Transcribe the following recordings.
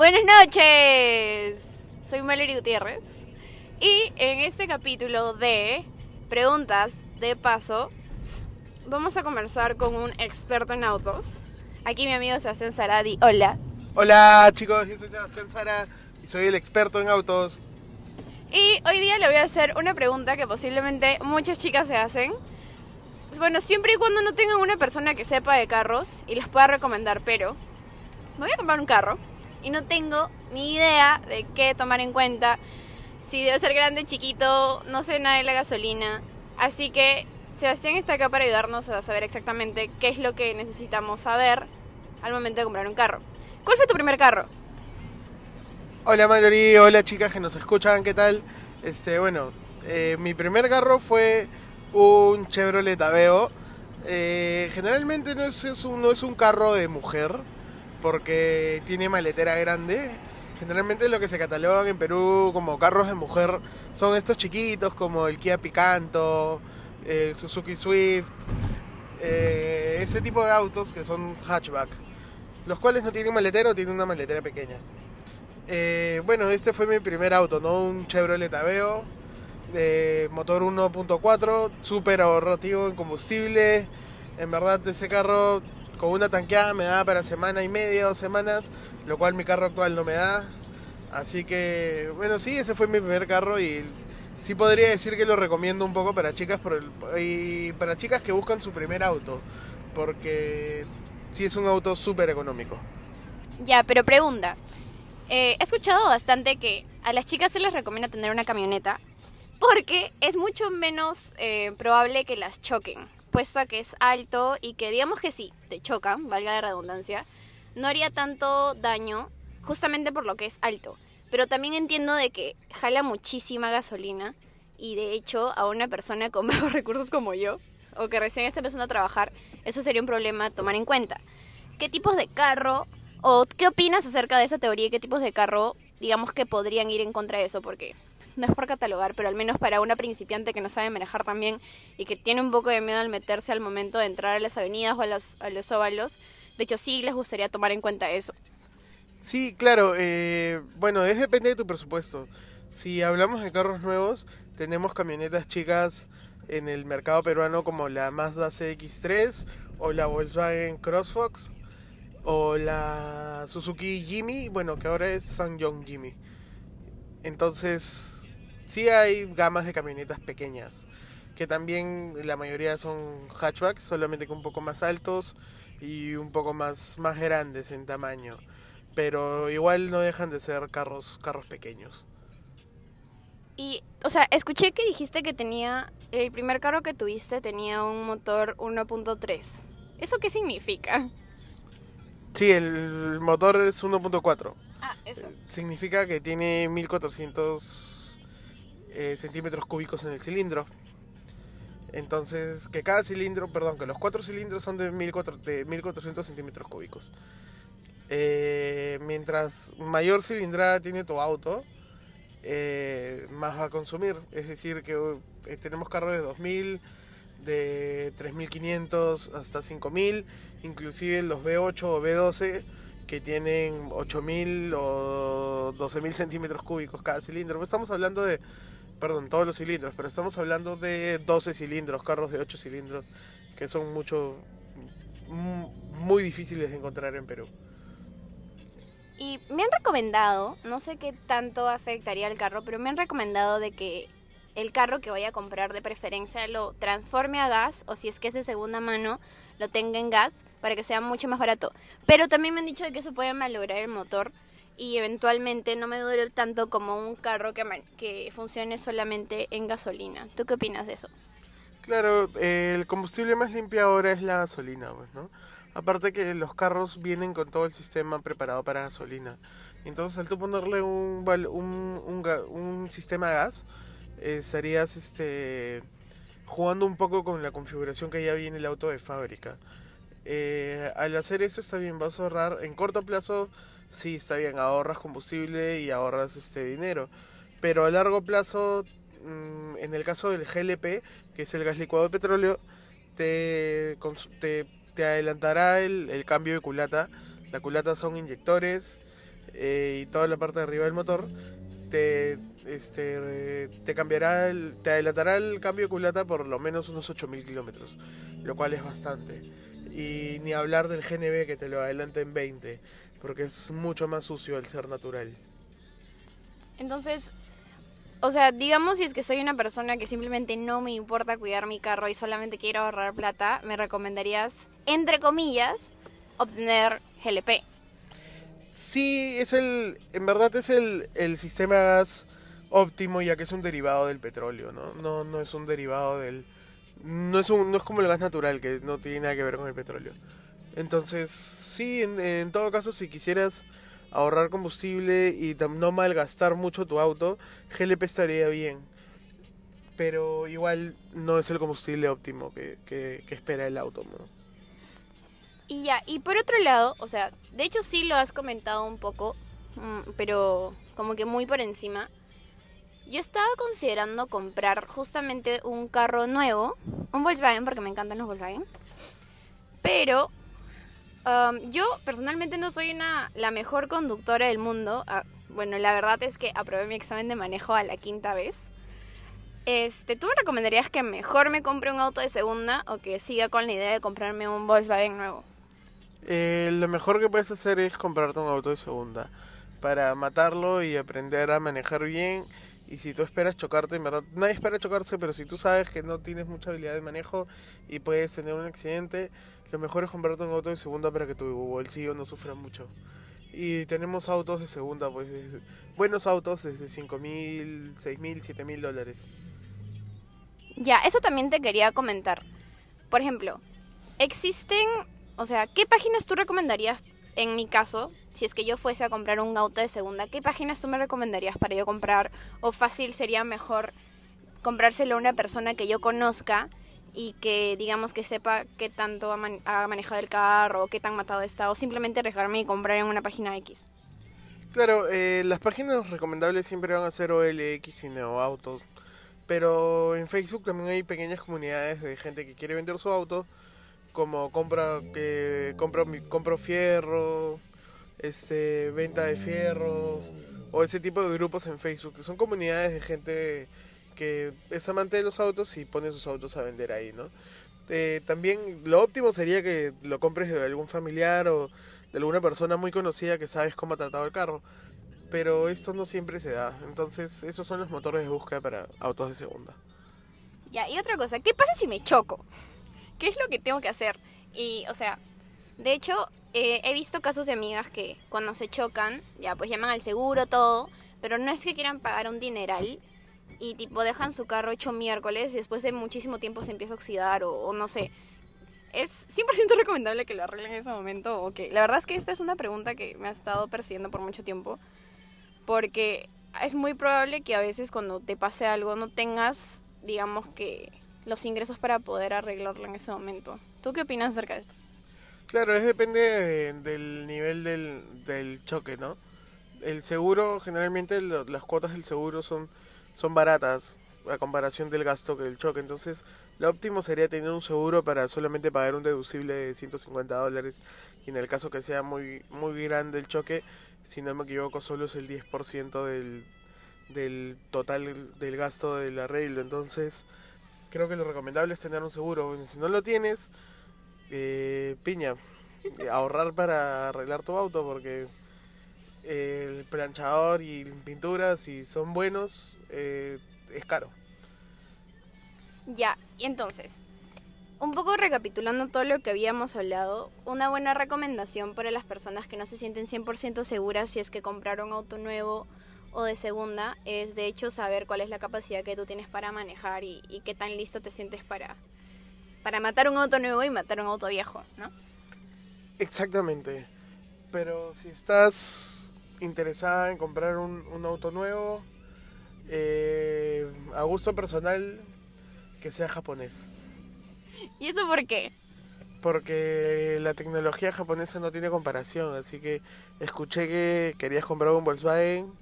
Buenas noches, soy Mallory Gutiérrez y en este capítulo de Preguntas de Paso vamos a conversar con un experto en autos. Aquí mi amigo Sebastián Saradi, hola. Hola chicos, yo soy Sebastián Sara y soy el experto en autos. Y hoy día le voy a hacer una pregunta que posiblemente muchas chicas se hacen. Bueno, siempre y cuando no tengan una persona que sepa de carros y les pueda recomendar, pero me voy a comprar un carro y no tengo ni idea de qué tomar en cuenta. Si debe ser grande, chiquito, no sé nada de la gasolina. Así que Sebastián está acá para ayudarnos a saber exactamente qué es lo que necesitamos saber al momento de comprar un carro. ¿Cuál fue tu primer carro? Hola Mallory, hola chicas que nos escuchan, ¿qué tal? Este, bueno, eh, mi primer carro fue un Chevrolet Aveo. Eh, generalmente no es un, no es un carro de mujer, porque tiene maletera grande. Generalmente lo que se catalogan en Perú como carros de mujer son estos chiquitos como el Kia Picanto, el Suzuki Swift, eh, ese tipo de autos que son hatchback, los cuales no tienen maletero, tienen una maletera pequeña. Eh, bueno, este fue mi primer auto, ¿no? Un Chevrolet Aveo de motor 1.4, súper ahorrativo en combustible. En verdad ese carro con una tanqueada me da para semana y media, dos semanas, lo cual mi carro actual no me da. Así que, bueno, sí, ese fue mi primer carro y sí podría decir que lo recomiendo un poco para chicas por el- para chicas que buscan su primer auto, porque sí es un auto súper económico. Ya, pero pregunta. Eh, he escuchado bastante que a las chicas se les recomienda tener una camioneta porque es mucho menos eh, probable que las choquen, puesto a que es alto y que digamos que sí, te chocan, valga la redundancia, no haría tanto daño justamente por lo que es alto. Pero también entiendo de que jala muchísima gasolina y de hecho a una persona con bajos recursos como yo, o que recién está empezando a trabajar, eso sería un problema a tomar en cuenta. ¿Qué tipos de carro o qué opinas acerca de esa teoría y qué tipos de carro, digamos que podrían ir en contra de eso? Porque no es por catalogar, pero al menos para una principiante que no sabe manejar también y que tiene un poco de miedo al meterse al momento de entrar a las avenidas o a los, a los óvalos, de hecho sí les gustaría tomar en cuenta eso. Sí, claro. eh, bueno, es depende de tu presupuesto. Si hablamos de carros nuevos, tenemos camionetas chicas en el mercado peruano como la Mazda CX-3 o la Volkswagen Crossfox o la Suzuki Jimmy, bueno, que ahora es Ssangyong Jimmy. Entonces, sí hay gamas de camionetas pequeñas, que también la mayoría son hatchbacks, solamente que un poco más altos y un poco más, más grandes en tamaño pero igual no dejan de ser carros carros pequeños. Y, o sea, escuché que dijiste que tenía, el primer carro que tuviste tenía un motor 1.3. ¿Eso qué significa? Sí, el motor es 1.4. Ah, eso. Significa que tiene 1400 eh, centímetros cúbicos en el cilindro. Entonces, que cada cilindro, perdón, que los cuatro cilindros son de 1400, de 1400 centímetros cúbicos. Eh, mientras mayor cilindrada tiene tu auto, eh, más va a consumir. Es decir, que eh, tenemos carros de 2000, de 3500 hasta 5000, inclusive los V8 o V12 que tienen 8000 o 12000 centímetros cúbicos cada cilindro. Estamos hablando de, perdón, todos los cilindros, pero estamos hablando de 12 cilindros, carros de 8 cilindros, que son mucho, mu- muy difíciles de encontrar en Perú. Y me han recomendado, no sé qué tanto afectaría al carro, pero me han recomendado de que el carro que voy a comprar de preferencia lo transforme a gas o si es que es de segunda mano lo tenga en gas para que sea mucho más barato. Pero también me han dicho de que eso puede malograr el motor y eventualmente no me dure tanto como un carro que, que funcione solamente en gasolina. ¿Tú qué opinas de eso? Claro, eh, el combustible más limpio ahora es la gasolina, pues, ¿no? Aparte que los carros vienen con todo el sistema preparado para gasolina. Entonces, al tú ponerle un, un, un, sistema gas, eh, estarías este, jugando un poco con la configuración que ya viene el auto de fábrica. Eh, al hacer eso está bien, vas a ahorrar en corto plazo, sí está bien, ahorras combustible y ahorras este dinero. Pero a largo plazo, mm, en el caso del GLP, que es el gas licuado de petróleo, te, te, adelantará el, el cambio de culata. La culata son inyectores eh, y toda la parte de arriba del motor, te, este, te cambiará, te adelantará el cambio de culata por lo menos unos 8000 kilómetros, lo cual es bastante. Y ni hablar del GNB que te lo adelanta en 20, porque es mucho más sucio el ser natural. Entonces, o sea, digamos si es que soy una persona que simplemente no me importa cuidar mi carro y solamente quiero ahorrar plata, me recomendarías, entre comillas, obtener GLP. Sí, es el, en verdad es el, el sistema gas óptimo ya que es un derivado del petróleo, ¿no? No, no es un derivado del... No es, un, no es como el gas natural que no tiene nada que ver con el petróleo. Entonces, sí, en, todo caso, si quisieras ahorrar combustible y no malgastar mucho tu auto, GLP estaría bien. Pero igual no es el combustible óptimo que, espera el auto. Y ya, y por otro lado, o sea, de hecho sí lo has comentado un poco, mm, pero como que muy por encima. Yo estaba considerando comprar justamente un carro nuevo, un Volkswagen, porque me encantan los Volkswagen. Pero um, yo personalmente no soy una, la mejor conductora del mundo. Ah, bueno, la verdad es que aprobé mi examen de manejo a la quinta vez. Este, ¿Tú me recomendarías que mejor me compre un auto de segunda o que siga con la idea de comprarme un Volkswagen nuevo? Eh, lo mejor que puedes hacer es comprarte un auto de segunda para matarlo y aprender a manejar bien. Y si tú esperas chocarte, en verdad, nadie espera chocarse, pero si tú sabes que no tienes mucha habilidad de manejo y puedes tener un accidente, lo mejor es comprarte un auto de segunda para que tu bolsillo no sufra mucho. Y tenemos autos de segunda, pues buenos autos desde 5 mil, 6 mil, 7 mil dólares. Ya, eso también te quería comentar. Por ejemplo, existen o sea, ¿qué páginas tú recomendarías, en mi caso, si es que yo fuese a comprar un auto de segunda, qué páginas tú me recomendarías para yo comprar? O fácil sería mejor comprárselo a una persona que yo conozca y que digamos que sepa qué tanto ha, manejado el carro, o qué tan matado está, o simplemente arriesgarme y comprar en una página X. Claro, eh, las páginas recomendables siempre van a ser OLX y Neoautos, pero en Facebook también hay pequeñas comunidades de gente que quiere vender su auto como compra que compro compro fierro, este venta de fierros o ese tipo de grupos en Facebook, que son comunidades de gente que es amante de los autos y pone sus autos a vender ahí, ¿no? Eh, también lo óptimo sería que lo compres de algún familiar o de alguna persona muy conocida que sabes cómo ha tratado el carro. Pero esto no siempre se da. Entonces, esos son los motores de búsqueda para autos de segunda. Ya, y otra cosa, ¿qué pasa si me choco? ¿qué es lo que tengo que hacer? Y, o sea, de hecho, eh, he visto casos de amigas que cuando se chocan, ya pues llaman al seguro, todo, pero no es que quieran pagar un dineral y tipo dejan su carro hecho miércoles y después de muchísimo tiempo se empieza a oxidar o, no sé. Es 100% recomendable que lo arreglen en ese momento o que... La verdad es que esta es una pregunta que me ha estado persiguiendo por mucho tiempo porque es muy probable que a veces cuando te pase algo no tengas, digamos que los ingresos para poder arreglarlo en ese momento. ¿Tú qué opinas acerca de esto? Claro, es depende del nivel del, del choque, ¿no? El seguro, generalmente las cuotas del seguro son, son baratas a comparación del gasto que el choque. Entonces, lo óptimo sería tener un seguro para solamente pagar un deducible de 150 dólares. Y en el caso que sea muy, muy grande el choque, si no me equivoco, solo es el 10% del, del total del gasto del arreglo. Entonces, creo que lo recomendable es tener un seguro. Si no lo tienes, eh, piña, ahorrar para arreglar tu auto porque el planchador y pintura, si son buenos, eh, es caro. Ya, y entonces, un poco recapitulando todo lo que habíamos hablado, una buena recomendación para las personas que no se sienten 100% seguras si es que compraron un auto nuevo o de segunda es de hecho saber cuál es la capacidad que tú tienes para manejar y, qué tan listo te sientes para, para matar un auto nuevo y matar un auto viejo, ¿no? Exactamente. Pero si estás interesada en comprar un, auto nuevo, eh, a gusto personal, que sea japonés. ¿Y eso por qué? Porque la tecnología japonesa no tiene comparación, así que escuché que querías comprar un Volkswagen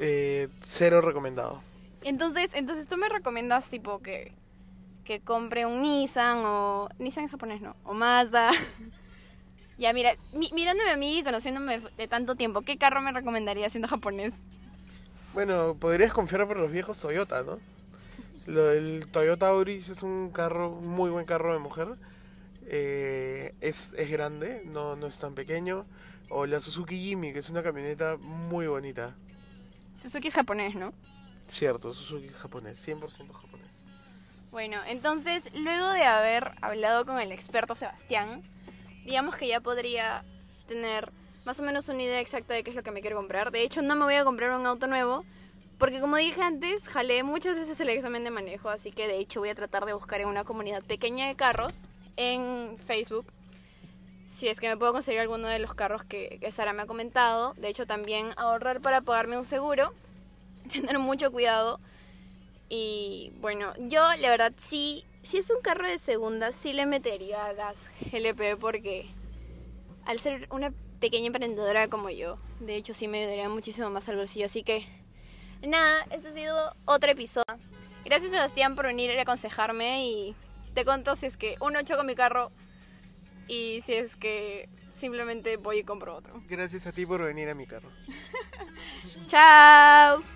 eh, cero recomendado. Entonces, entonces tú me recomiendas tipo que, que compre un Nissan o... Nissan es japonés, ¿no? O Mazda. Ya, mira, mi- mirándome a mí y conociéndome de tanto tiempo, ¿qué carro me recomendaría siendo japonés? Bueno, podrías confiar por los viejos Toyota, ¿no? Lo- el Toyota Auris es un carro, un muy buen carro de mujer. Eh, es, es grande, no, no es tan pequeño. O la Suzuki Jimmy, que es una camioneta muy bonita. Suzuki es japonés, ¿no? Cierto, Suzuki japonés, 100% japonés. Bueno, entonces, luego de haber hablado con el experto Sebastián, digamos que ya podría tener más o menos una idea exacta de qué es lo que me quiero comprar. De hecho, no me voy a comprar un auto nuevo, porque como dije antes, jalé muchas veces el examen de manejo, así que de hecho voy a tratar de buscar en una comunidad pequeña de carros en Facebook. Si es que me puedo conseguir alguno de los carros que, Sara me ha comentado. De hecho, también ahorrar para pagarme un seguro. Tener mucho cuidado. Y bueno, yo la verdad sí, si es un carro de segunda, sí le metería gas GLP porque al ser una pequeña emprendedora como yo, de hecho sí me ayudaría muchísimo más al bolsillo. Así que nada, este ha sido otro episodio. Gracias Sebastián por venir a aconsejarme y te conto si es que uno choco mi carro y si es que simplemente voy y compro otro. Gracias a ti por venir a mi carro. Chao.